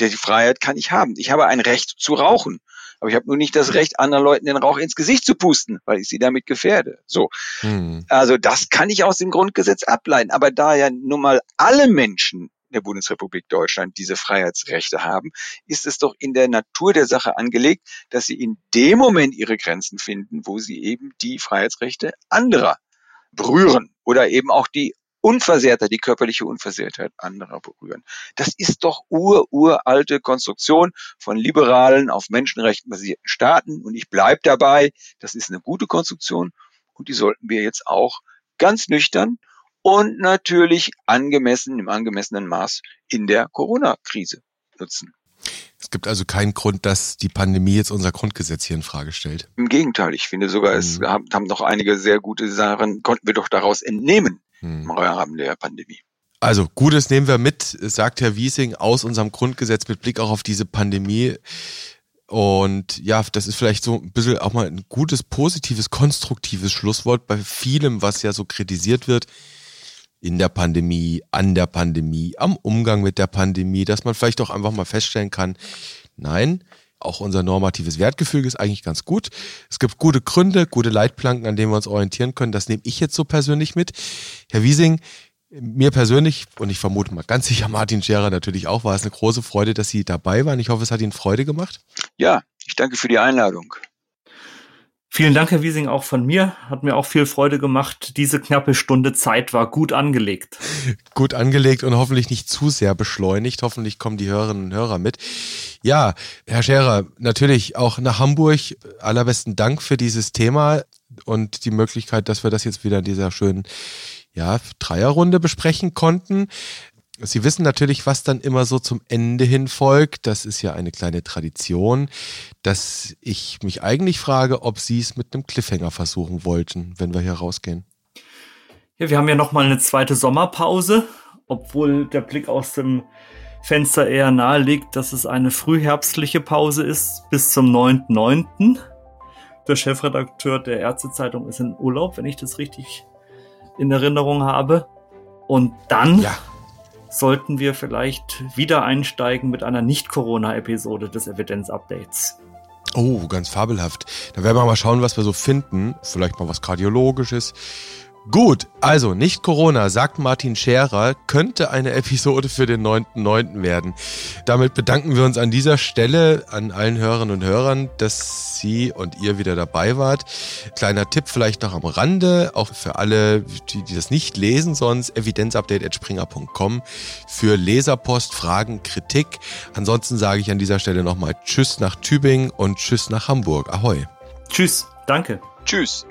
Die Freiheit kann ich haben. Ich habe ein Recht zu rauchen. Aber ich habe nur nicht das Recht, anderen Leuten den Rauch ins Gesicht zu pusten, weil ich sie damit gefährde. So. Hm. Also das kann ich aus dem Grundgesetz ableiten. Aber da ja nun mal alle Menschen der Bundesrepublik Deutschland diese Freiheitsrechte haben, ist es doch in der Natur der Sache angelegt, dass sie in dem Moment ihre Grenzen finden, wo sie eben die Freiheitsrechte anderer berühren oder eben auch die Unversehrtheit, die körperliche Unversehrtheit anderer berühren. Das ist doch ur, uralte Konstruktion von liberalen, auf Menschenrechten basierten Staaten. Und ich bleibe dabei, das ist eine gute Konstruktion und die sollten wir jetzt auch ganz nüchtern und natürlich angemessen, im angemessenen Maß in der Corona-Krise nutzen. Es gibt also keinen Grund, dass die Pandemie jetzt unser Grundgesetz hier in Frage stellt. Im Gegenteil, ich finde sogar, es mhm. haben noch einige sehr gute Sachen, konnten wir doch daraus entnehmen hm. Im Rahmen der Pandemie. Also, Gutes nehmen wir mit, sagt Herr Wiesing, aus unserem Grundgesetz mit Blick auch auf diese Pandemie. Und ja, das ist vielleicht so ein bisschen auch mal ein gutes, positives, konstruktives Schlusswort bei vielem, was ja so kritisiert wird in der Pandemie, an der Pandemie, am Umgang mit der Pandemie, dass man vielleicht auch einfach mal feststellen kann, nein, auch unser normatives Wertgefüge ist eigentlich ganz gut. Es gibt gute Gründe, gute Leitplanken, an denen wir uns orientieren können. Das nehme ich jetzt so persönlich mit. Herr Wiesing, mir persönlich und ich vermute mal ganz sicher Martin Scherer natürlich auch, war es eine große Freude, dass Sie dabei waren. Ich hoffe, es hat Ihnen Freude gemacht. Ja, ich danke für die Einladung. Vielen Dank, Herr Wiesing, auch von mir. Hat mir auch viel Freude gemacht. Diese knappe Stunde Zeit war gut angelegt. Gut angelegt und hoffentlich nicht zu sehr beschleunigt. Hoffentlich kommen die Hörerinnen und Hörer mit. Ja, Herr Scherer, natürlich auch nach Hamburg. Allerbesten Dank für dieses Thema und die Möglichkeit, dass wir das jetzt wieder in dieser schönen ja, Dreierrunde besprechen konnten. Sie wissen natürlich, was dann immer so zum Ende hin folgt. Das ist ja eine kleine Tradition, dass ich mich eigentlich frage, ob Sie es mit einem Cliffhanger versuchen wollten, wenn wir hier rausgehen. Ja, wir haben ja noch mal eine zweite Sommerpause, obwohl der Blick aus dem Fenster eher nahe liegt, dass es eine frühherbstliche Pause ist bis zum 9.9. Der Chefredakteur der Ärztezeitung ist in Urlaub, wenn ich das richtig in Erinnerung habe. Und dann ja sollten wir vielleicht wieder einsteigen mit einer Nicht-Corona-Episode des Evidenz-Updates. Oh, ganz fabelhaft. Da werden wir mal schauen, was wir so finden. Vielleicht mal was Kardiologisches, Gut, also nicht Corona, sagt Martin Scherer, könnte eine Episode für den 9.9. werden. Damit bedanken wir uns an dieser Stelle an allen Hörerinnen und Hörern, dass Sie und ihr wieder dabei wart. Kleiner Tipp vielleicht noch am Rande, auch für alle, die, die das nicht lesen sonst, evidenzupdate.springer.com für Leserpost, Fragen, Kritik. Ansonsten sage ich an dieser Stelle nochmal Tschüss nach Tübingen und Tschüss nach Hamburg. Ahoi. Tschüss, danke. Tschüss.